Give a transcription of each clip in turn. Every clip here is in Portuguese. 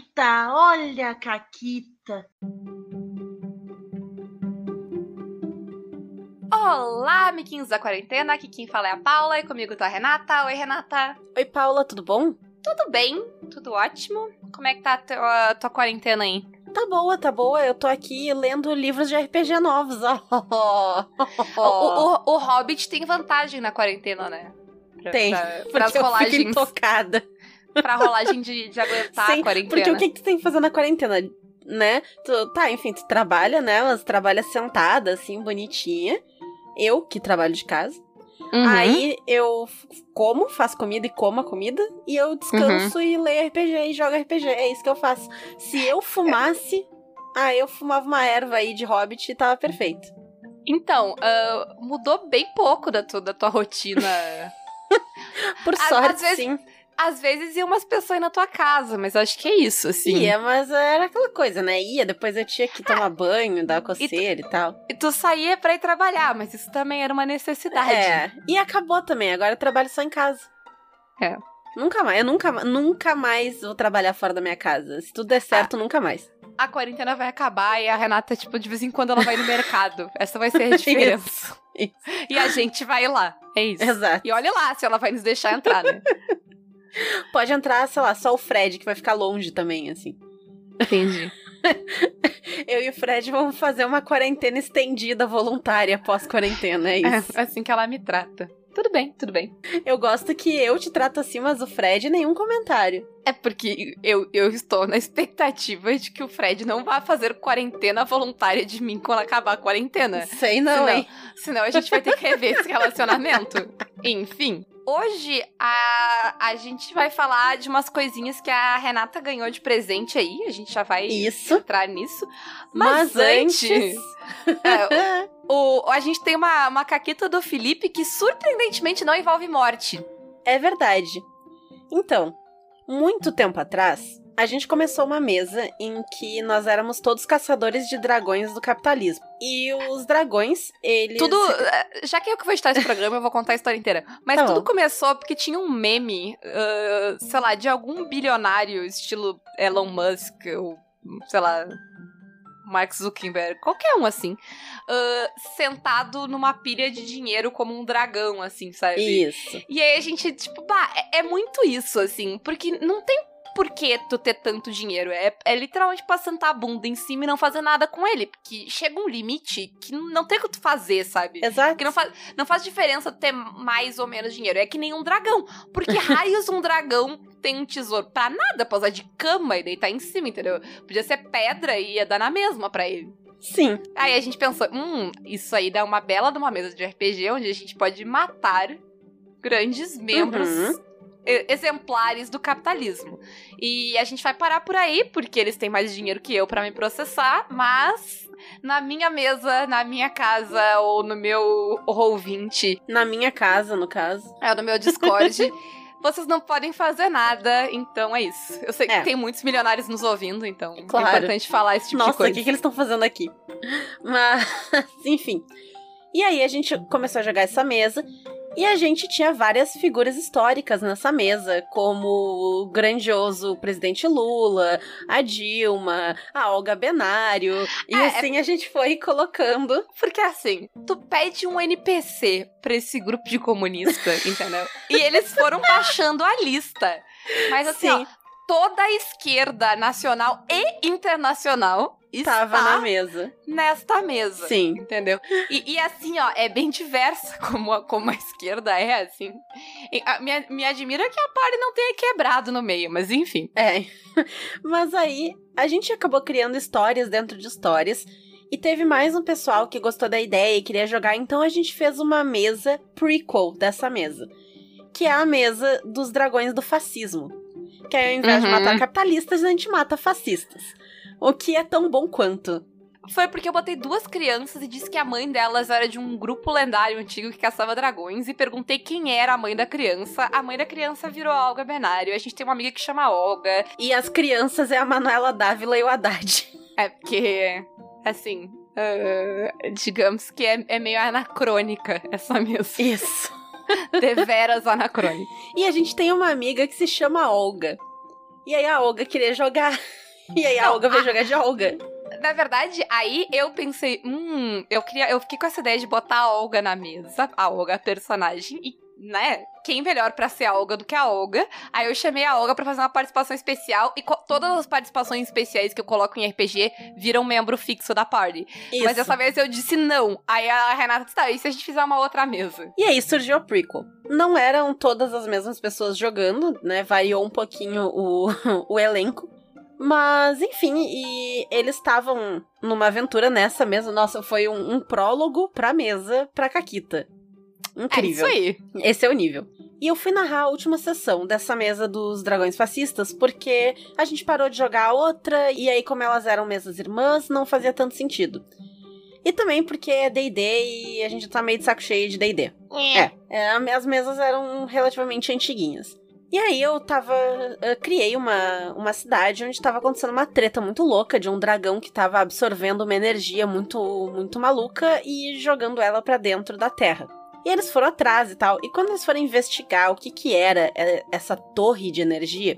Caquita, olha a Caquita. Olá, amiguinhos da quarentena, aqui quem fala é a Paula e comigo tá a Renata. Oi, Renata. Oi, Paula, tudo bom? Tudo bem, tudo ótimo. Como é que tá a tua, a tua quarentena aí? Tá boa, tá boa. Eu tô aqui lendo livros de RPG novos. o, o, o, Hobbit tem vantagem na quarentena, né? Pra, tem, pra, porque eu fico tocada. Pra rolagem de, de aguentar Sim, a quarentena. Porque o que, que tu tem que fazer na quarentena? Né? Tu, tá, enfim, tu trabalha, né? Mas trabalha sentada, assim, bonitinha. Eu, que trabalho de casa. Uhum. Aí eu como, faço comida e como a comida. E eu descanso uhum. e leio RPG e jogo RPG. É isso que eu faço. Se eu fumasse, ah, eu fumava uma erva aí de hobbit e tava perfeito. Então, uh, mudou bem pouco da, tua, da tua rotina. Por sorte, às vezes, sim às vezes iam umas pessoas na tua casa, mas acho que é isso, assim. Ia, mas era aquela coisa, né? Ia, depois eu tinha que tomar banho, dar coceira e, tu, e, tal. E tu saía pra ir trabalhar, mas isso também era uma necessidade. É, e acabou também, agora eu trabalho só em casa. É. Nunca mais, eu nunca, nunca mais vou trabalhar fora da minha casa. Se tudo der certo, ah. nunca mais. A quarentena vai acabar e a Renata, tipo, de vez em quando ela vai no mercado. Essa vai ser a diferença. Isso, isso. E a gente vai lá. É isso. Exato. E olha lá se ela vai nos deixar entrar, né? Pode entrar, sei lá, só o Fred, que vai ficar longe também, assim. Entendi. Eu e o Fred vamos fazer uma quarentena estendida voluntária pós-quarentena, é, isso. É assim que ela me trata. Tudo bem, tudo bem. Eu gosto que eu te trato assim, mas o Fred nenhum comentário. É porque eu, eu estou na expectativa de que o Fred não vá fazer quarentena voluntária de mim quando acabar a quarentena. Sei não, senão, hein? Senão a gente vai ter que rever esse relacionamento. Enfim. Hoje a, a gente vai falar de umas coisinhas que a Renata ganhou de presente aí. A gente já vai Isso. entrar nisso. Mas, Mas antes. antes... é, o, a gente tem uma, uma caqueta do Felipe que surpreendentemente não envolve morte. É verdade. Então, muito tempo atrás, a gente começou uma mesa em que nós éramos todos caçadores de dragões do capitalismo. E os dragões, eles. Tudo. Eh, já que eu que vou editar esse programa, eu vou contar a história inteira. Mas tá tudo começou porque tinha um meme, uh, sei lá, de algum bilionário, estilo Elon Musk, ou sei lá. Mark Zuckerberg, qualquer um assim, uh, sentado numa pilha de dinheiro como um dragão, assim, sabe? Isso. E aí a gente, tipo, bah, é, é muito isso, assim, porque não tem por que tu ter tanto dinheiro. É, é literalmente pra sentar a bunda em cima e não fazer nada com ele. Porque chega um limite que não tem o que tu fazer, sabe? Exato. Que não faz, não faz diferença ter mais ou menos dinheiro. É que nem um dragão. Porque raios um dragão tem um tesouro pra nada, pra usar de cama e deitar em cima, entendeu? Podia ser pedra e ia dar na mesma pra ele. Sim. Aí a gente pensou, hum, isso aí dá uma bela de uma mesa de RPG onde a gente pode matar grandes membros uhum exemplares do capitalismo. E a gente vai parar por aí, porque eles têm mais dinheiro que eu para me processar, mas na minha mesa, na minha casa ou no meu Roll20. Na minha casa, no caso. É, no meu Discord. vocês não podem fazer nada, então é isso. Eu sei que é. tem muitos milionários nos ouvindo, então claro. é importante falar esse tipo Nossa, de coisa. Nossa, o que, que eles estão fazendo aqui? Mas, enfim. E aí a gente começou a jogar essa mesa e a gente tinha várias figuras históricas nessa mesa, como o grandioso presidente Lula, a Dilma, a Olga Benário. E é, assim a gente foi colocando. Porque assim, tu pede um NPC pra esse grupo de comunista, entendeu? E eles foram baixando a lista. Mas assim, Sim. ó, toda a esquerda nacional e internacional Estava na mesa. Nesta mesa. Sim. Entendeu? E, e, assim, ó, é bem diversa como a, como a esquerda é, assim. E, a, me, me admira que a party não tenha quebrado no meio, mas enfim. É. Mas aí, a gente acabou criando histórias dentro de histórias. E teve mais um pessoal que gostou da ideia e queria jogar, então a gente fez uma mesa prequel dessa mesa. Que é a mesa dos dragões do fascismo. Que ao invés uhum. de matar capitalistas, a gente mata fascistas. O que é tão bom quanto. Foi porque eu botei duas crianças e disse que a mãe delas era de um grupo lendário antigo que caçava dragões e perguntei quem era a mãe da criança. A mãe da criança virou a Olga Benário. A gente tem uma amiga que chama Olga. E as crianças é a Manuela Dávila e o Haddad. É porque, assim, uh, digamos que é, é meio anacrônica essa mesa. Isso. Deveras anacrônica. E a gente tem uma amiga que se chama Olga. E aí a Olga queria jogar. E aí a Não, Olga veio a- jogar de Olga. Na verdade, aí eu pensei, hum, eu queria, eu fiquei com essa ideia de botar a Olga na mesa, a Olga a personagem e, né, quem melhor pra ser a Olga do que a Olga? Aí eu chamei a Olga pra fazer uma participação especial e todas as participações especiais que eu coloco em RPG viram membro fixo da party. Isso. Mas dessa vez eu disse não. Aí a Renata disse, tá, e se a gente fizer uma outra mesa? E aí surgiu a prequel. Não eram todas as mesmas pessoas jogando, né? Variou um pouquinho o, o elenco. Mas, enfim, e eles estavam numa aventura nessa mesa. Nossa, foi um, um prólogo pra mesa pra Caquita. Incrível. É isso aí. Esse é o nível. E eu fui narrar a última sessão dessa mesa dos dragões fascistas porque a gente parou de jogar outra e aí, como elas eram mesas irmãs, não fazia tanto sentido. E também porque é DD e a gente tá meio de saco cheio de DD. É, é, as mesas eram relativamente antiguinhas. E aí eu tava. eu criei uma, uma cidade onde tava acontecendo uma treta muito louca de um dragão que tava absorvendo uma energia muito, muito maluca e jogando ela pra dentro da terra. E eles foram atrás e tal. E quando eles foram investigar o que que era é, essa torre de energia,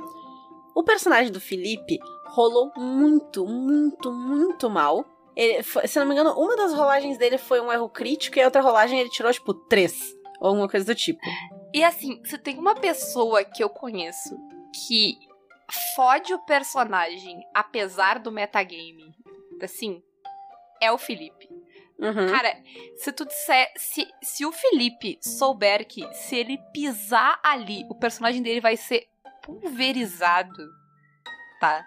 o personagem do Felipe rolou muito, muito, muito mal. Ele se não me engano, uma das rolagens dele foi um erro crítico e a outra rolagem ele tirou, tipo, três. Ou alguma coisa do tipo. E assim, se tem uma pessoa que eu conheço que fode o personagem apesar do metagame, assim, é o Felipe. Uhum. Cara, se tu disser. Se, se o Felipe souber que se ele pisar ali, o personagem dele vai ser pulverizado, tá?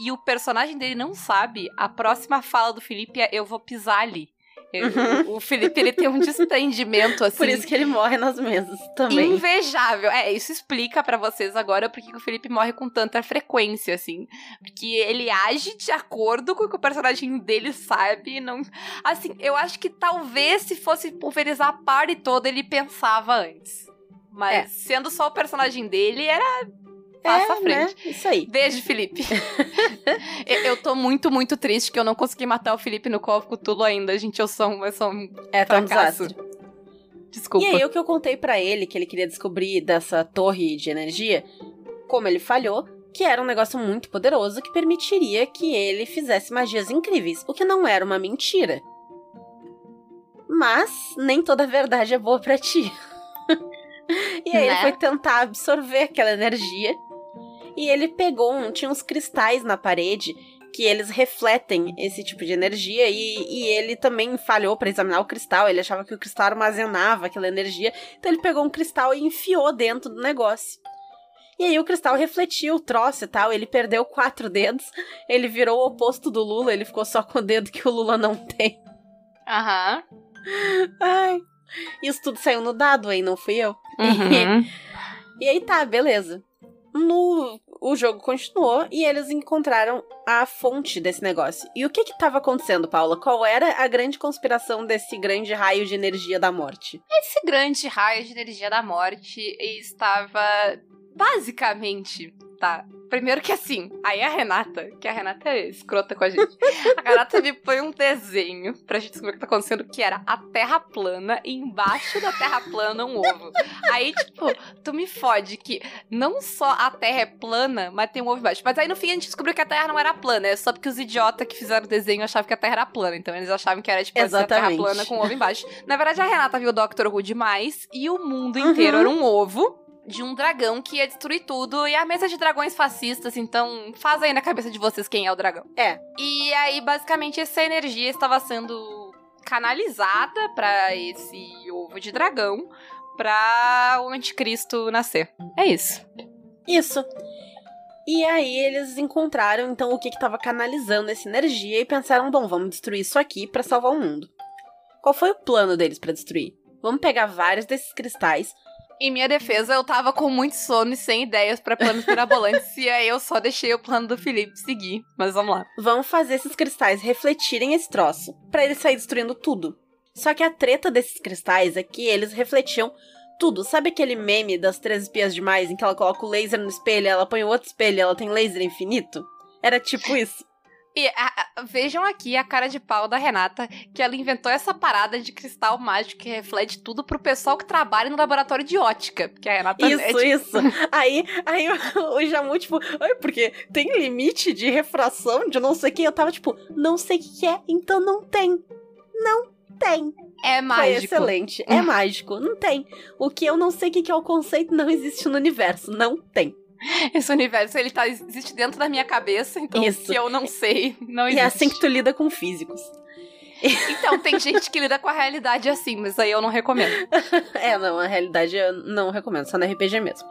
E o personagem dele não sabe, a próxima fala do Felipe é: Eu vou pisar ali. Uhum. O Felipe ele tem um desprendimento assim. Por isso que ele morre nas mesas também. Invejável. É, isso explica pra vocês agora porque que o Felipe morre com tanta frequência, assim. Porque ele age de acordo com o que o personagem dele sabe não. Assim, eu acho que talvez se fosse pulverizar a party toda, ele pensava antes. Mas É. sendo só o personagem dele, era. Passa à é, frente. né? Isso aí. Beijo, Felipe. eu, eu tô muito, muito triste que eu não consegui matar o Felipe no Call of Cthulhu ainda, gente. Eu sou, um- eu sou um É fracasso. desastre. Desculpa. E aí, o que eu contei pra ele, que ele queria descobrir dessa torre de energia, como ele falhou, que era um negócio muito poderoso que permitiria que ele fizesse magias incríveis, o que não era uma mentira. Mas nem toda verdade é boa pra ti. e aí ele Né? foi tentar absorver aquela energia. E ele pegou um. Tinha uns cristais na parede que eles refletem esse tipo de energia e, e ele também falhou pra examinar o cristal. Ele achava que o cristal armazenava aquela energia, então ele pegou um cristal e enfiou dentro do negócio. E aí o cristal refletiu o troço e tal. Ele perdeu quatro dedos. Ele virou o oposto do Lula. Ele ficou só com o dedo que o Lula não tem. Aham. Ai. Isso tudo saiu no dado aí, não fui eu. Uhum. E aí tá, beleza. No, o jogo continuou e eles encontraram a fonte desse negócio. E o que que tava acontecendo, Paula? Qual era a grande conspiração desse grande raio de energia da morte? Esse grande raio de energia da morte estava basicamente, tá? Primeiro que assim, aí a Renata, que a Renata é escrota com a gente, a Renata me põe um desenho pra gente descobrir o que tá acontecendo, que era a terra plana e embaixo da terra plana um ovo. Aí, tipo, tu me fode que não só a terra é plana, mas tem um ovo embaixo. Mas aí no fim a gente descobriu que a terra não era plana, é só porque os idiotas que fizeram o desenho achavam que a terra era plana. Então eles achavam que era, tipo, assim, a terra plana com ovo embaixo. Na verdade, a Renata viu o Doctor Who demais e o mundo Uhum. inteiro era um ovo de um dragão que ia destruir tudo. E a mesa de dragões fascistas, então faz aí na cabeça de vocês quem é o dragão. É. E aí, basicamente, essa energia estava sendo canalizada pra esse ovo de dragão pra o anticristo nascer. É isso. Isso. E aí eles encontraram então o que que tava canalizando essa energia e pensaram, bom, vamos destruir isso aqui pra salvar o mundo. Qual foi o plano deles pra destruir? Vamos pegar vários desses cristais. Em minha defesa, eu tava com muito sono e sem ideias pra planos mirabolantes. e aí eu só deixei o plano do Felipe seguir. Mas vamos lá. Vamos fazer esses cristais refletirem esse troço, pra ele sair destruindo tudo. Só que a treta desses cristais é que eles refletiam tudo. Sabe aquele meme das três espias demais em que ela coloca o laser no espelho, ela põe o outro espelho ela tem laser infinito? Era tipo isso. E a, a, vejam aqui a cara de pau da Renata, que ela inventou essa parada de cristal mágico que reflete tudo pro pessoal que trabalha no laboratório de ótica. Porque a Renata Isso, é, tipo, isso. aí, aí o, Jamu, tipo, "Ai, porque tem limite de refração de não sei o que. Eu tava tipo, não sei o que é, então não tem. Não tem. é Foi mágico. excelente. É mágico. Não tem. O que eu não sei o que que é o conceito não existe no universo. Não tem. Esse universo, ele tá, existe dentro da minha cabeça, então Isso. que eu não sei, não E existe. é assim que tu lida com físicos. Então, tem gente que lida com a realidade assim, mas aí eu não recomendo. É, não, a realidade eu não recomendo, só no RPG mesmo.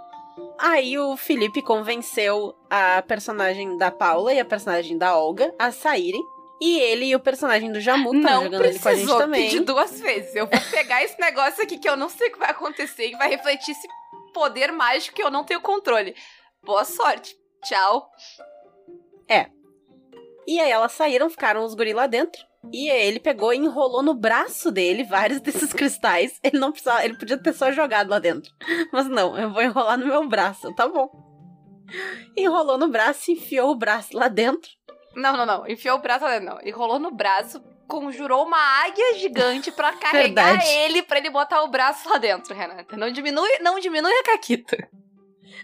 Aí o Felipe convenceu a personagem da Paula e a personagem da Olga a saírem. E ele e o personagem do Jamu estão não jogando ali com a gente precisou também. pedir duas vezes. Eu vou pegar esse negócio aqui que eu não sei o que vai acontecer e vai refletir esse poder mágico que eu não tenho controle. Boa sorte. Tchau. E aí elas saíram, ficaram os guri lá dentro. E ele pegou e enrolou no braço dele vários desses cristais. Ele não precisava, ele podia ter só jogado lá dentro. Mas não, eu vou enrolar no meu braço, tá bom. Enrolou no braço, enfiou o braço lá dentro. Não, não, não. Enfiou o braço lá dentro. Não. Ele rolou no braço, conjurou uma águia gigante pra carregar Verdade. ele pra ele botar o braço lá dentro, Renata. Não diminui, não diminui a caquita.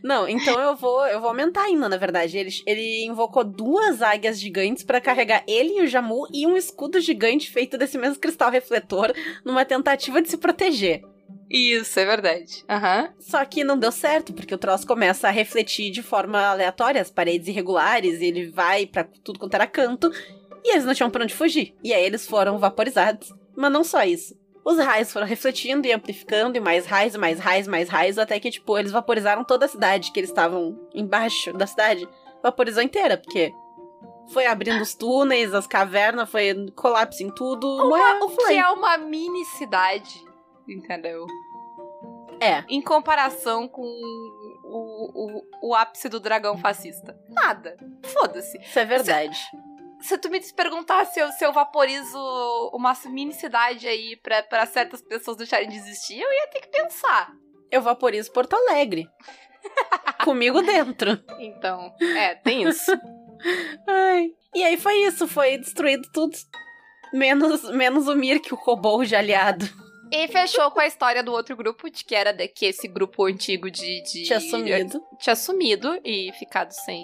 Não, então eu vou, eu vou aumentar ainda, na verdade. Ele, ele invocou duas águias gigantes pra carregar ele e o Jamu e um escudo gigante feito desse mesmo cristal refletor numa tentativa de se proteger. Isso, é verdade. Aham. Só que não deu certo, porque o troço começa a refletir de forma aleatória, as paredes irregulares, e ele vai pra tudo quanto era canto, e eles não tinham pra onde fugir. E aí eles foram vaporizados. Mas não só isso. Os raios foram refletindo e amplificando, e mais raios, mais raios, mais raios, até que, tipo, eles vaporizaram toda a cidade, que eles estavam embaixo da cidade. Vaporizou inteira, porque foi abrindo os túneis, as cavernas, foi colapso em tudo. Uma, O que é uma mini cidade, entendeu? É. Em comparação com o, o, o ápice do dragão fascista. Nada. Foda-se. Isso é verdade. Se tu me perguntar se eu, se eu vaporizo uma mini cidade aí pra, pra certas pessoas deixarem de existir, eu ia ter que pensar. Eu vaporizo Porto Alegre. Comigo dentro. Então, é, tem isso. Ai. E aí foi isso, foi destruído tudo. Menos, menos o Mirk, o kobold aliado. E fechou com a história do outro grupo, de que era de que esse grupo antigo de. de Tinha sumido. tinha sumido e ficado sem.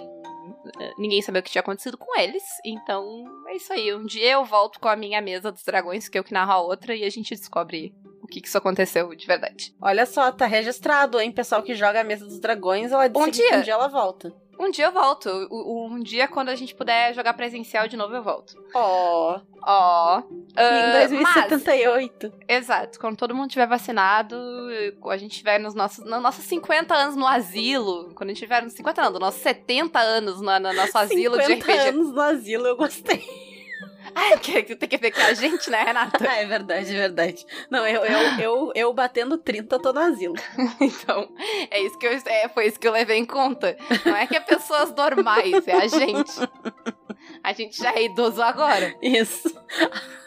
Eh, Ninguém sabia o que tinha acontecido com eles. Então, é isso aí. Um dia eu volto com a minha mesa dos dragões, que eu que narro a outra, e a gente descobre o que, que isso aconteceu de verdade. Olha só, tá registrado, hein? Pessoal que joga a mesa dos dragões, ela Um que dia. um dia ela volta. Um dia eu volto. O- Um dia, quando a gente puder jogar presencial de novo, eu volto. Ó, Ó. em ah, mas, 2078. exato. Quando todo mundo tiver vacinado, a gente tiver nos nossos, nos nossos 50 anos no asilo. Quando a gente tiver nos 50 anos, nos nossos 70 anos no, no nosso asilo de 50 RPG. anos no asilo, eu gostei. Ai, que, que tem que ver com a gente, né, Renata? Ah, é verdade, é verdade. Não, eu, eu, eu, eu batendo 30, tô no asilo. Então, é isso que eu, é, foi isso que eu levei em conta. Não é que é pessoas normais, é a gente. A gente já é idoso agora. Isso.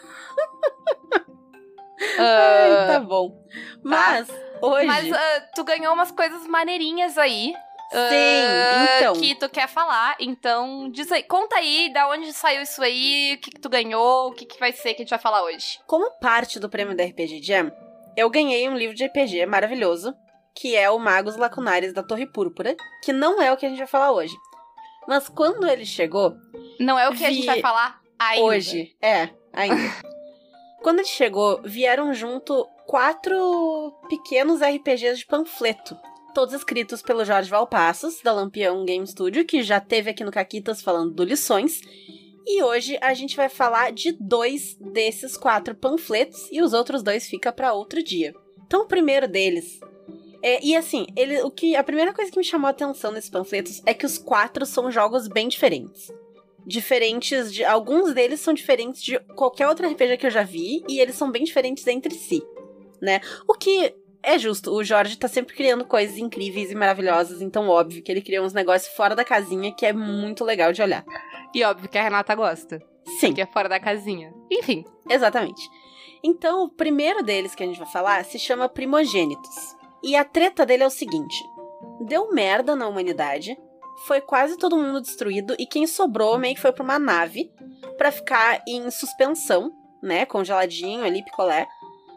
Ah, Ai, tá bom. Mas, hoje... mas ah, tu ganhou umas coisas maneirinhas aí. Sim, ah, então... Que tu quer falar. Então, diz aí, conta aí da onde saiu isso aí, o que, que tu ganhou, o que, que vai ser que a gente vai falar hoje. Como parte do prêmio da RPG Jam, eu ganhei um livro de RPG maravilhoso, que é o Magos Lacunares da Torre Púrpura, que não é o que a gente vai falar hoje. Mas quando ele chegou, Não é o que a gente Vi vai falar ainda. hoje, é, ainda. quando ele chegou, vieram junto quatro pequenos RPGs de panfleto. Todos escritos pelo Jorge Valpassos, da Lampião Game Studio, que já teve aqui no Caquitas falando do Lições. E hoje a gente vai falar de dois desses quatro panfletos e os outros dois fica para outro dia. Então o primeiro deles é, e assim, ele, o que a primeira coisa que me chamou a atenção nesses panfletos é que os quatro são jogos bem diferentes. Diferentes de alguns deles são diferentes de qualquer outro RPG que eu já vi e eles são bem diferentes entre si, né? O que é justo, o Jorge tá sempre criando coisas incríveis e maravilhosas, então óbvio que ele cria uns negócios fora da casinha que é muito legal de olhar. E óbvio que a Renata gosta. Sim. Que é fora da casinha. Enfim. Exatamente. Então, o primeiro deles que a gente vai falar se chama Primogênitos. E a treta dele é o seguinte: deu merda na humanidade, foi quase todo mundo destruído e quem sobrou meio que foi pra uma nave para ficar em suspensão, né, congeladinho ali, picolé,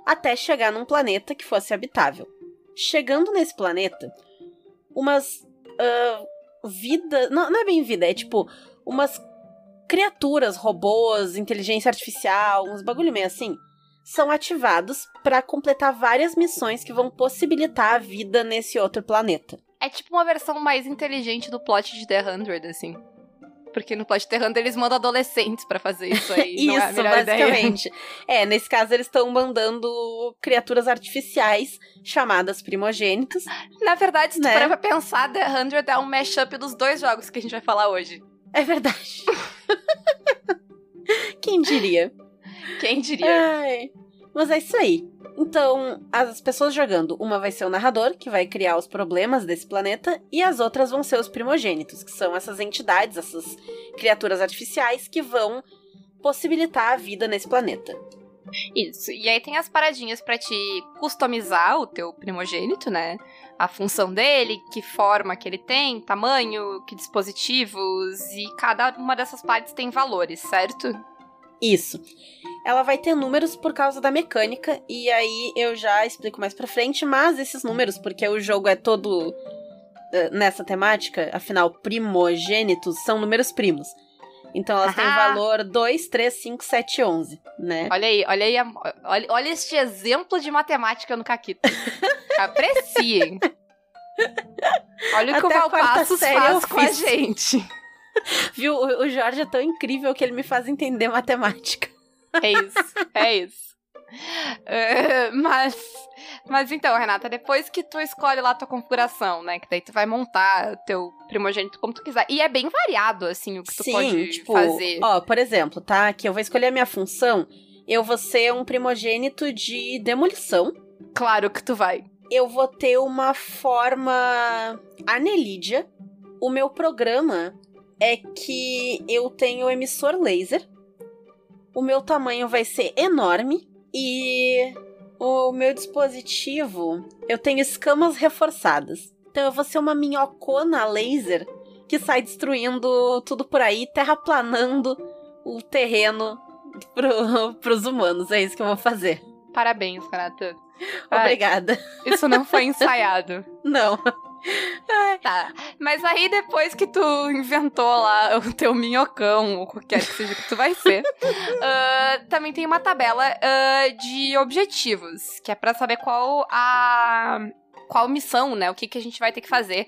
até chegar num planeta que fosse habitável. Chegando nesse planeta, umas uh, vida, não, não é bem vida, é tipo umas criaturas, robôs, inteligência artificial, uns bagulho meio assim, são ativados para completar várias missões que vão possibilitar a vida nesse outro planeta. É tipo uma versão mais inteligente do plot de The Hundred, assim. Porque no plot Hundred eles mandam adolescentes para fazer isso aí. isso, é a melhor basicamente. Ideia. É, nesse caso eles estão mandando criaturas artificiais chamadas primogênitos. Na verdade, se tu Né? parar pra pensar, The Hundred é um mashup dos dois jogos que a gente vai falar hoje. É verdade. Quem diria? Quem diria? Ai, mas é isso aí. Então, as pessoas jogando, uma vai ser o narrador, que vai criar os problemas desse planeta, e as outras vão ser os primogênitos, que são essas entidades, essas criaturas artificiais que vão possibilitar a vida nesse planeta. Isso. E aí tem as paradinhas pra te customizar o teu primogênito, né? A função dele, que forma que ele tem, tamanho, que dispositivos, e cada uma dessas partes tem valores, certo? Isso. Ela vai ter números por causa da mecânica, e aí eu já explico mais pra frente, mas esses números, porque o jogo é todo eh, nessa temática, afinal, primogênitos são números primos. Então elas têm Ahá. valor 2, 3, 5, 7, 11, né? Olha aí, olha aí, a- olha, olha este exemplo de matemática no Caquito. Apreciem. Olha o que Até o Valpassos faz com a gente. Viu? O Jorge é tão incrível que ele me faz entender matemática. É isso, é isso. É, mas, mas então, Renata, depois que tu escolhe lá a tua configuração, né? Que daí tu vai montar teu primogênito como tu quiser. E é bem variado, assim, o que tu Sim, pode tipo, fazer. ó, por exemplo, tá? Que eu vou escolher a minha função, eu vou ser um primogênito de demolição. Claro que tu vai. eu vou ter uma forma anelídea. O meu programa é que eu tenho emissor laser. O meu tamanho vai ser enorme e o meu dispositivo, eu tenho escamas reforçadas. Então eu vou ser uma minhocona laser que sai destruindo tudo por aí, terraplanando o terreno pro, pros humanos. É isso que eu vou fazer. Parabéns, Renata. Ai, Obrigada. isso não foi ensaiado. Não. Tá. Mas aí depois que tu inventou lá o teu minhocão, ou qualquer que seja que tu vai ser, ah, também tem uma tabela ah, de objetivos, que é pra saber qual a qual missão, né? O que, que a gente vai ter que fazer.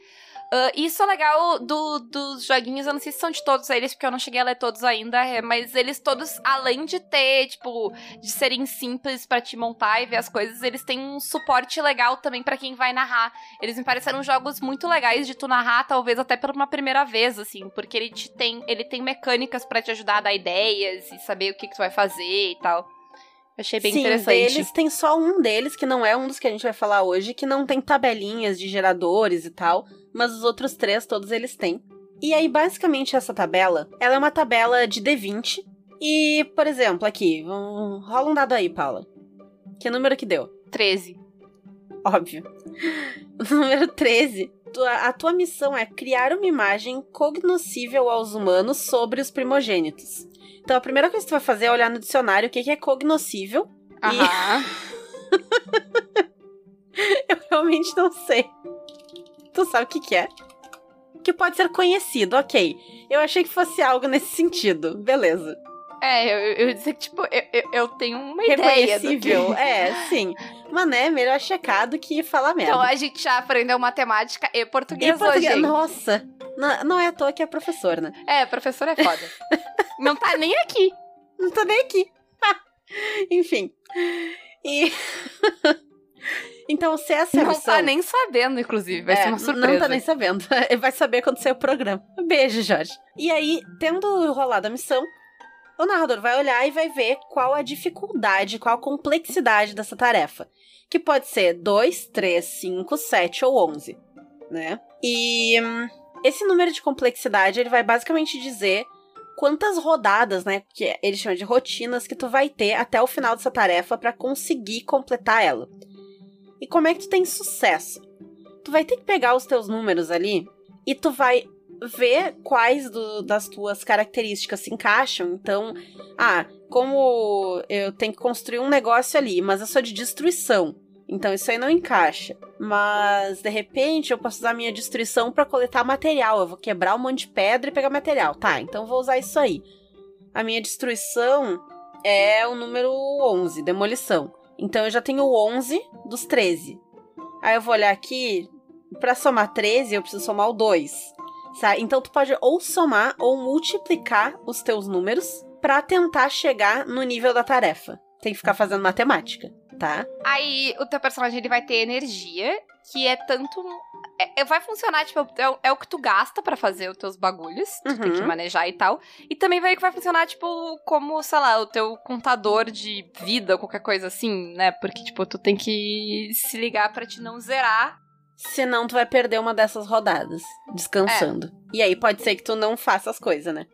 Ah, isso é legal do- dos joguinhos, eu não sei se são de todos eles, porque eu não cheguei a ler todos ainda, é, mas eles todos, além de ter, tipo, de serem simples pra te montar e ver as coisas, eles têm um suporte legal também pra quem vai narrar. Eles me pareceram jogos muito legais de tu narrar, talvez até por uma primeira vez, assim, porque ele te tem, ele tem mecânicas pra te ajudar a dar ideias e saber o que, que tu vai fazer e tal. Achei bem Sim, interessante. deles tem só um deles, que não é um dos que a gente vai falar hoje, que não tem tabelinhas de geradores e tal, mas os outros três, todos eles têm. E aí, basicamente, essa tabela, ela é uma tabela de D20. E, por exemplo, aqui, um, rola um dado aí, Paula. Que número que deu? 13. Óbvio. Número 13. Tua- A tua missão é criar uma imagem cognoscível aos humanos sobre os primogênitos. Então, a primeira coisa que tu vai fazer é olhar no dicionário o que que é cognoscível. Aham. Eu realmente não sei. Tu sabe o que, que é? Que pode ser conhecido, ok. Eu achei que fosse algo nesse sentido. Beleza. É, eu, eu ia dizer que, tipo, eu, eu, eu tenho uma ideia que... É, sim. Mas né, melhor checar do que falar merda. Então a gente já aprendeu matemática e E português, português- hoje. Nossa, não, não é à toa que é professor, né? É, professor é foda. Não tá nem aqui. Não tô nem aqui. Enfim. E. então, se essa é a Não missão- tá nem sabendo, inclusive. Vai É, ser uma surpresa. Não tá nem sabendo. Vai saber quando sair o programa. Beijo, Jorge. E aí, tendo rolado a missão, o narrador vai olhar e vai ver qual a dificuldade, qual a complexidade dessa tarefa. Que pode ser 2, 3, 5, 7 ou 11, né? E hum, esse número de complexidade, ele vai basicamente dizer quantas rodadas, né, que eles chamam de rotinas, que tu vai ter até o final dessa tarefa pra conseguir completar ela. E como é que tu tem sucesso? Tu vai ter que pegar os teus números ali e tu vai vê quais do, das tuas características se encaixam. Então, ah, como eu tenho que construir um negócio ali, mas eu sou de destruição. Então isso aí não encaixa. Mas de repente eu posso usar minha destruição para coletar material. Eu vou quebrar um monte de pedra e pegar material. Tá, então vou usar isso aí. A minha destruição é o número 11, demolição. Então eu já tenho 11 dos 13. Aí eu vou olhar aqui, para somar 13 eu preciso somar o 2. Sabe? Então tu pode ou somar ou multiplicar os teus números para tentar chegar no nível da tarefa. Tem que ficar fazendo matemática tá? Aí o teu personagem ele vai ter energia, que é tanto. É, é vai funcionar, tipo, é, é, o que tu gasta para fazer os teus bagulhos, uhum. tu tem que uhum. manejar e tal. E também vai, vai funcionar, tipo, como, sei lá, o teu contador de vida, ou qualquer coisa assim, né? Porque, tipo, tu tem que se ligar para te não zerar Senão tu vai perder uma dessas rodadas, descansando. É. E aí pode ser que tu não faça as coisas, né?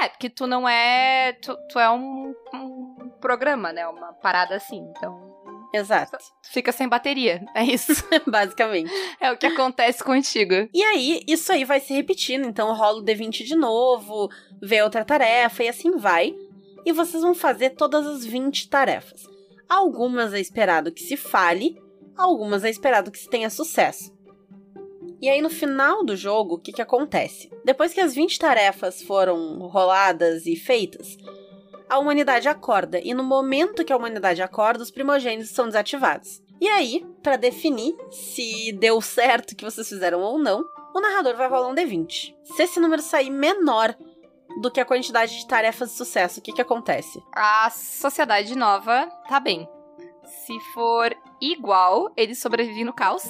É, porque tu não é. Tu, tu é um, um programa, né? Uma parada assim. Então. Exato. Fica sem bateria. É isso. Basicamente. É o que acontece contigo. E aí, isso aí vai se repetindo. Então, rola o D20 de novo, vê outra tarefa e assim vai. E vocês vão fazer todas as 20 tarefas. Algumas é esperado que se fale, algumas é esperado que se tenha sucesso. E aí, no final do jogo, o que, que acontece? Depois que as 20 tarefas foram roladas e feitas, a humanidade acorda, e no momento que a humanidade acorda, os primogênitos são desativados. E aí, para definir se deu certo o que vocês fizeram ou não, o narrador vai rolar um D20. Se esse número sair menor do que a quantidade de tarefas de sucesso, o que, que acontece? A sociedade nova tá bem. Se for igual, eles sobrevivem no caos.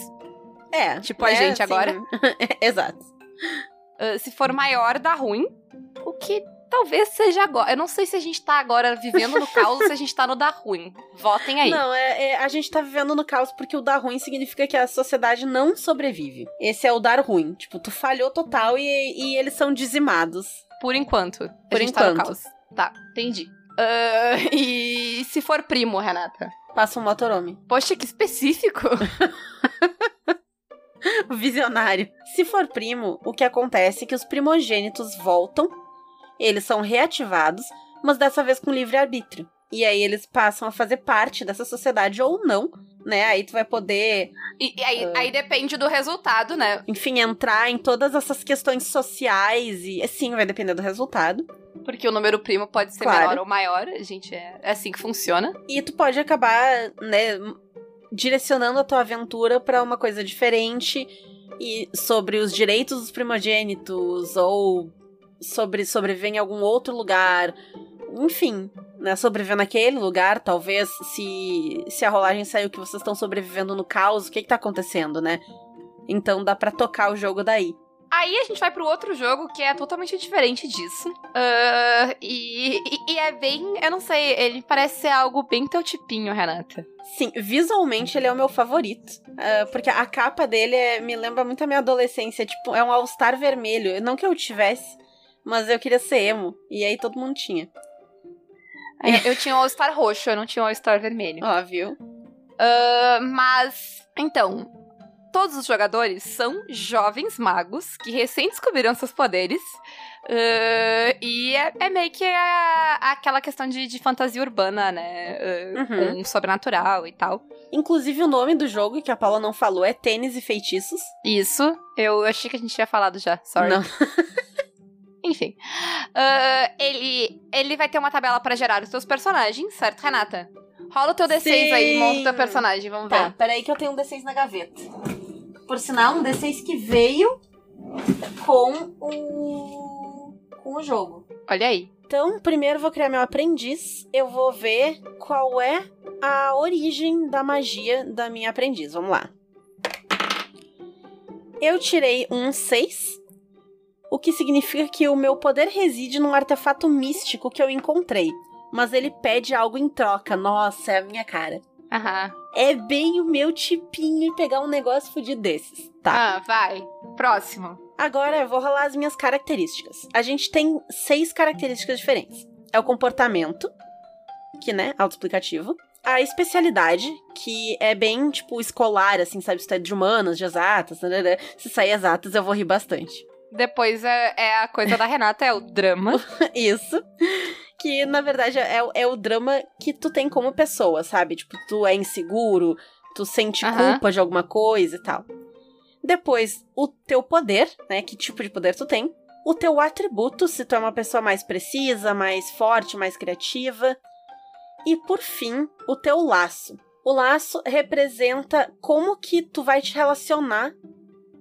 É. Tipo a é, gente agora. Exato. Uh, se for maior, dá ruim. O que Talvez seja agora. Eu não sei se a gente tá agora vivendo no caos ou se a gente tá no dar ruim. Votem aí. Não, é, é, a gente tá vivendo no caos porque o dar ruim significa que a sociedade não sobrevive. Esse é o dar ruim. Tipo, tu falhou total e, e eles são dizimados. Por enquanto. Por enquanto. Tá, caos. tá, entendi. Uh, e se for primo, Renata? Passa um motorhome. Poxa, que específico. Visionário. Se for primo, o que acontece é que os primogênitos voltam eles são reativados, mas dessa vez com livre-arbítrio. E aí eles passam a fazer parte dessa sociedade ou não, né? Aí tu vai poder. E, e aí, uh, aí, depende do resultado, né? Enfim, entrar em todas essas questões sociais e sim, vai depender do resultado. Porque o número primo pode ser claro. menor ou maior, gente, é, é assim que funciona. E tu pode acabar, né, direcionando a tua aventura para uma coisa diferente e sobre os direitos dos primogênitos ou sobre sobreviver em algum outro lugar. Enfim, né? Sobreviver naquele lugar, talvez se, se a rolagem saiu que vocês estão sobrevivendo no caos, o que, que tá acontecendo, né? Então dá para tocar o jogo daí. Aí a gente vai pro outro jogo que é totalmente diferente disso. Uh, e, e, e, é bem. Eu não sei, ele parece ser algo bem teu tipinho, Renata. Sim, visualmente ele é o meu favorito. Uh, porque a capa dele é, me lembra muito a minha adolescência. Tipo, é um All-Star vermelho. Não que eu tivesse, mas eu queria ser emo. E aí todo mundo tinha. É, eu tinha o All-Star roxo, eu não tinha o All-Star vermelho. Óbvio. Uh, mas, então, todos os jogadores são jovens magos que recém descobriram seus poderes. Uh, e é, é, meio que a, aquela questão de, de, fantasia urbana, né? Uh, uhum. Com sobrenatural e tal. Inclusive, o nome do jogo, que a Paula não falou, é Tênis e Feitiços. Isso. Eu achei que a gente tinha falado já. Sorry. Não. Enfim. Uh, ele, ele vai ter uma tabela para gerar os seus personagens, certo, Renata? Rola o teu D6 Sim. aí, monta o teu personagem, vamos tá, ver. Peraí que eu tenho um D6 na gaveta. Por sinal, um D6 que veio com o. com o jogo. Olha aí. Então, primeiro vou criar meu aprendiz. Eu vou ver qual é a origem da magia da minha aprendiz. Vamos lá. Eu tirei um 6 o que significa que o meu poder reside num artefato místico que eu encontrei. Mas ele pede algo em troca. Nossa, é a minha cara. Aham. É bem o meu tipinho pegar um negócio fudido desses. Tá. Ah, vai. Próximo. Agora eu vou rolar as minhas características. A gente tem seis características diferentes. É o comportamento, que, né, autoexplicativo. A especialidade, que é bem, tipo, escolar, assim, sabe? Se tu é de humanas, de exatas, né, né, né. se sair exatas eu vou rir bastante. Depois é, é a coisa da Renata, é o drama. Isso. Que, na verdade, é, é o drama que tu tem como pessoa, sabe? Tipo, tu é inseguro, tu sente culpa de alguma coisa e tal. Depois, o teu poder, né? Que tipo de poder tu tem. O teu atributo, se tu é uma pessoa mais precisa, mais forte, mais criativa. E por fim, o teu laço. O laço representa como que tu vai te relacionar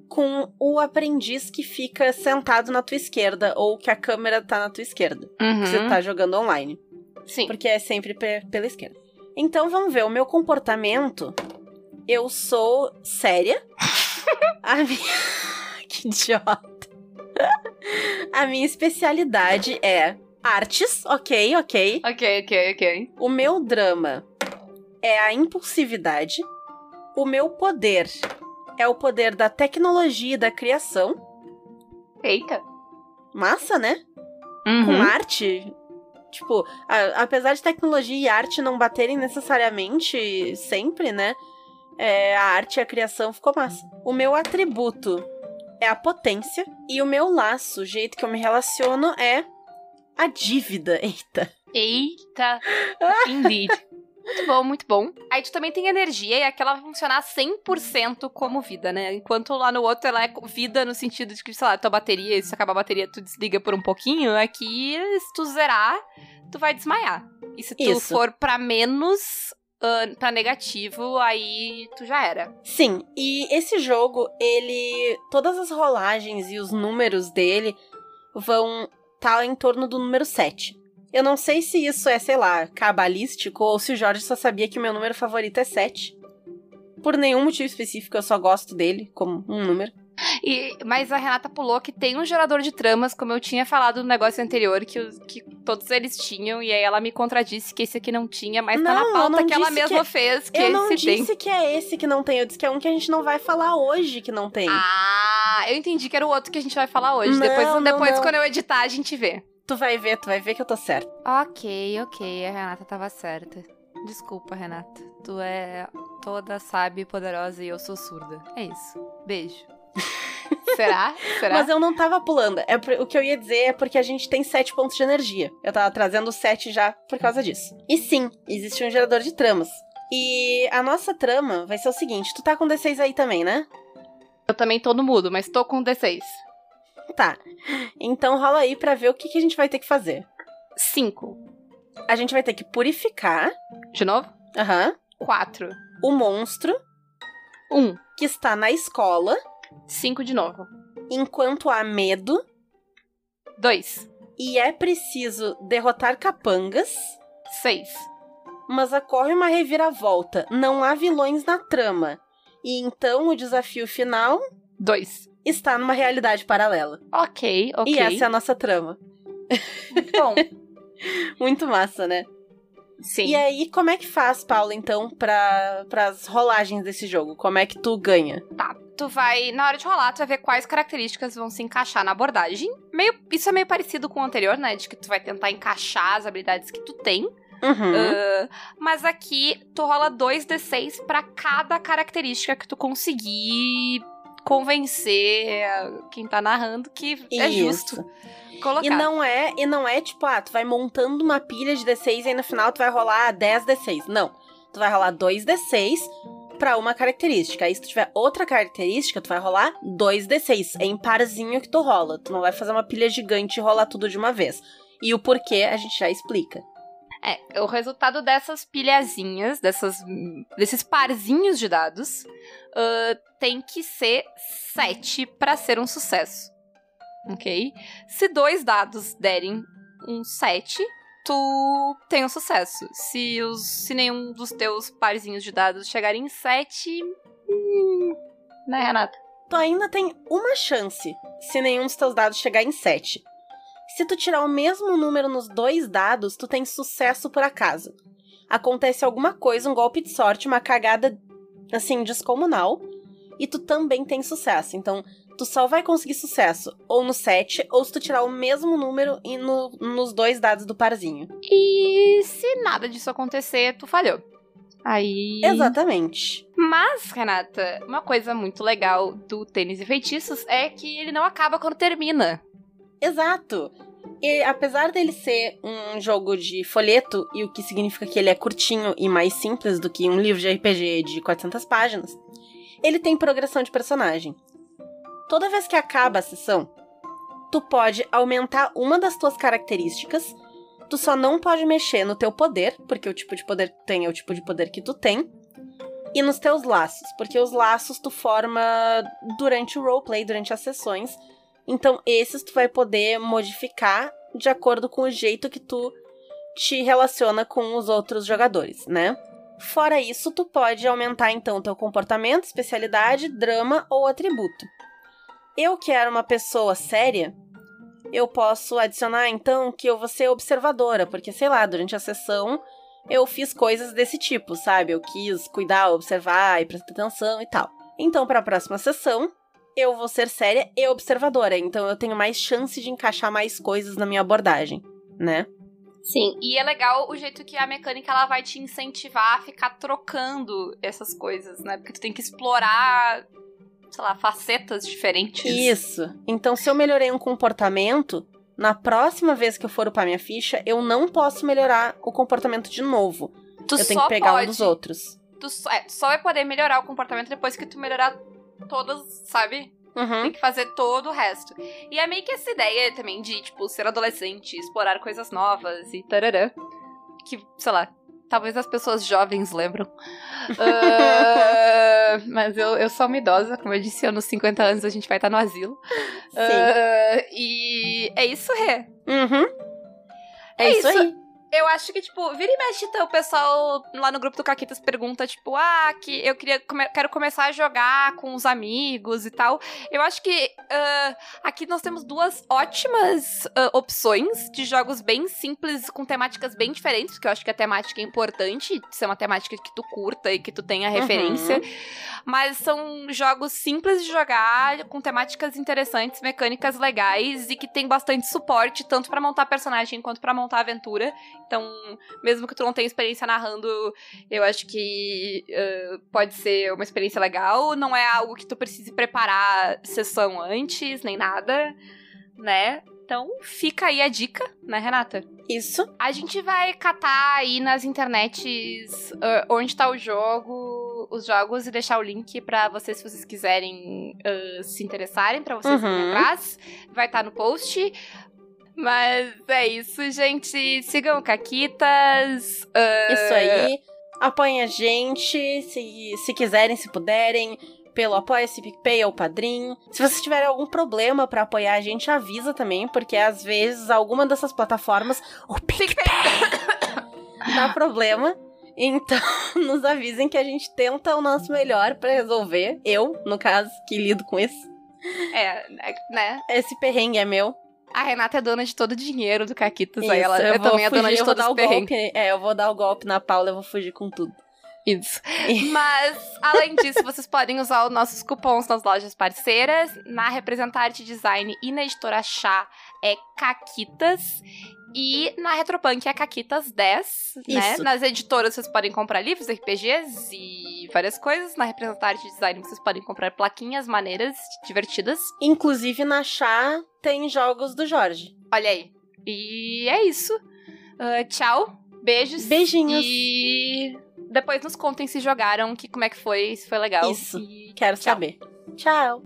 com o aprendiz que fica sentado na tua esquerda ou que a câmera tá na tua esquerda, Uhum. que você tá jogando online, Sim. porque é sempre pe- pela esquerda. Então vamos ver, o meu comportamento, eu sou séria. a minha... que idiota. a minha especialidade é artes, ok, ok. Ok, ok, ok. O meu drama é a impulsividade. O meu poder é o poder da tecnologia e da criação. Eita. Massa, né? Com Uhum. arte. Tipo, a- apesar de tecnologia e arte não baterem necessariamente sempre, né? É, a arte e a criação ficou massa. O meu atributo é a potência. E o meu laço, o jeito que eu me relaciono, é a dívida. Eita. Eita. Indeed. Muito bom, muito bom. Aí tu também tem energia e aquela vai funcionar 100% como vida, né? Enquanto lá no outro ela é vida no sentido de que, sei lá, tua bateria, se acabar a bateria, tu desliga por um pouquinho. Aqui, se tu zerar, tu vai desmaiar. E se tu Isso. for pra menos, ah, pra negativo, aí tu já era. Sim, e esse jogo, ele. Todas as rolagens e os números dele vão estar em torno do número 7. Eu não sei se isso é, sei lá, cabalístico ou se o Jorge só sabia que o meu número favorito é 7. Por nenhum motivo específico, eu só gosto dele como um número. E, mas a Renata pulou que tem um gerador de tramas, como eu tinha falado no negócio anterior, que, que todos eles tinham, e aí ela me contradisse que esse aqui não tinha, mas tá Não, na eu pauta que ela disse mesma que- fez, que eu não esse tem. disse que é esse que não tem, eu disse que é um que a gente não vai falar hoje que não tem. Ah, eu entendi que era o outro que a gente vai falar hoje. Não, depois, não, depois quando eu editar, a gente vê. Tu vai ver, tu vai ver que eu tô certa. Ok, ok, a Renata tava certa. Desculpa, Renata. Tu é toda sábia e poderosa e eu sou surda. É isso. Beijo. Será? Será? Mas eu não tava pulando. É por- o que eu ia dizer é porque a gente tem sete pontos de energia. Eu tava trazendo sete já por causa disso. E sim, existe um gerador de tramas. E a nossa trama vai ser o seguinte: tu tá com D6 aí também, né? Eu também tô no mudo, mas tô com D6. Tá. Então rola aí pra ver o que, que a gente vai ter que fazer. 5. A gente vai ter que purificar De novo? aham, 4. o monstro 1. que está na escola 5 de novo. enquanto há medo 2. e é preciso derrotar capangas. 6. Mas ocorre uma reviravolta. Não há vilões na trama. E então o desafio final 2. Está numa realidade paralela. Ok, ok. E essa é a nossa trama. Bom, Muito massa, né? sim. E aí, como é que faz, Paula, então, para as rolagens desse jogo? Como é que tu ganha? Tá, tu vai, na hora de rolar, tu vai ver quais características vão se encaixar na abordagem. Meio, isso é meio parecido com o anterior, né? De que tu vai tentar encaixar as habilidades que tu tem. Uhum. Ah, mas aqui, tu rola 2d6 pra cada característica que tu conseguir convencer quem tá narrando que é Isso. justo colocar. E não é, e não é tipo, ah, tu vai montando uma pilha de D6 e aí no final tu vai rolar 10 D6. Não. Tu vai rolar 2 D6 pra uma característica. Aí se tu tiver outra característica, tu vai rolar 2 D6. É em parzinho que tu rola. Tu não vai fazer uma pilha gigante e rolar tudo de uma vez. E o porquê a gente já explica. É, o resultado dessas pilhazinhas, dessas, desses parzinhos de dados, ah, tem que ser 7 pra ser um sucesso. Ok? Se dois dados derem um 7, tu tem um sucesso. Se, os, se nenhum dos teus parzinhos de dados chegarem em 7. Hum, né, Renata? Tu ainda tem uma chance se nenhum dos teus dados chegar em 7. Se tu tirar o mesmo número nos dois dados, tu tem sucesso por acaso. Acontece alguma coisa, um golpe de sorte, uma cagada assim descomunal, e tu também tem sucesso. Então, tu só vai conseguir sucesso ou no 7, ou se tu tirar o mesmo número e no- nos dois dados do parzinho. E se nada disso acontecer, tu falhou. Aí. Exatamente. Mas, Renata, uma coisa muito legal do Tênis e Feitiços é que ele não acaba quando termina. Exato. E apesar dele ser um jogo de folheto, e o que significa que ele é curtinho e mais simples do que um livro de RPG de 400 páginas, ele tem progressão de personagem. Toda vez que acaba a sessão, tu pode aumentar uma das tuas características, tu só não pode mexer no teu poder, porque o tipo de poder que tu tem é o tipo de poder que tu tem, e nos teus laços, porque os laços tu forma durante o roleplay, durante as sessões, então, esses tu vai poder modificar de acordo com o jeito que tu te relaciona com os outros jogadores, né? Fora isso, tu pode aumentar então teu comportamento, especialidade, drama ou atributo. Eu que era uma pessoa séria, eu posso adicionar então que eu vou ser observadora, porque sei lá, durante a sessão eu fiz coisas desse tipo, sabe? Eu quis cuidar, observar e prestar atenção e tal. Então, para a próxima sessão, eu vou ser séria e observadora, então eu tenho mais chance de encaixar mais coisas na minha abordagem, né? Sim, e é legal o jeito que a mecânica ela vai te incentivar a ficar trocando essas coisas, né? Porque tu tem que explorar, sei lá, facetas diferentes. Isso. Então, se eu melhorei um comportamento, na próxima vez que eu for upar minha ficha, eu não posso melhorar o comportamento de novo. Tu eu tenho que pegar pode, um dos outros. Tu só, é, só vai poder melhorar o comportamento depois que tu melhorar todas, sabe? Uhum. Tem que fazer todo o resto. E é meio que essa ideia também de, tipo, ser adolescente, explorar coisas novas e tarará. Que, sei lá, talvez as pessoas jovens lembram. uh, mas eu, eu sou uma idosa, como eu disse, anos 50 anos a gente vai estar no asilo. Sim. Uh, e é isso, Rê. Uhum. É, é isso, isso aí. Eu acho que, tipo, vira e mexe, então, o pessoal lá no grupo do Caquitas pergunta, tipo, ah, que eu queria come quero começar a jogar com os amigos e tal. Eu acho que uh, aqui nós temos duas ótimas uh, opções de jogos bem simples, com temáticas bem diferentes, porque eu acho que a temática é importante, ser uma temática que tu curta e que tu tenha referência. Uhum. Mas são jogos simples de jogar, com temáticas interessantes, mecânicas legais e que tem bastante suporte, tanto para montar personagem quanto para montar aventura. Então, mesmo que tu não tenha experiência narrando, eu acho que uh, pode ser uma experiência legal. Não é algo que tu precise preparar sessão antes, nem nada, né? Então, fica aí a dica, né, Renata? Isso. A gente vai catar aí nas internets uh, onde tá o jogo, os jogos, e deixar o link para vocês, se vocês quiserem uh, se interessarem, para vocês uhum. irem atrás. Vai estar tá no post. Mas é isso, gente. Sigam Caquitas. Uh... Isso aí. Apoiem a gente, se, se quiserem, se puderem, pelo Apoia-se, PicPay ou Padrim. Se vocês tiverem algum problema para apoiar a gente, avisa também, porque às vezes alguma dessas plataformas, o PicPay, dá problema. Então, nos avisem que a gente tenta o nosso melhor para resolver. Eu, no caso, que lido com isso. É, né? Esse perrengue é meu. A Renata é dona de todo o dinheiro do Caquitas, Isso, aí ela eu é também é dona de todo o perrengue. É, eu vou dar o golpe na Paula, eu vou fugir com tudo. Isso. Mas, além disso, vocês podem usar os nossos cupons nas lojas parceiras. Na Representarte Design e na Editora Chá é Caquitas. E na Retropunk é Caquitas 10, né? Nas editoras vocês podem comprar livros, RPGs e várias coisas. Na Representante Design vocês podem comprar plaquinhas maneiras, divertidas. Inclusive na Chá tem jogos do Jorge. Olha aí. E é isso. Uh, tchau. Beijos. Beijinhos. E depois nos contem se jogaram, que, como é que foi, se foi legal. Isso. E... Quero tchau. saber. Tchau.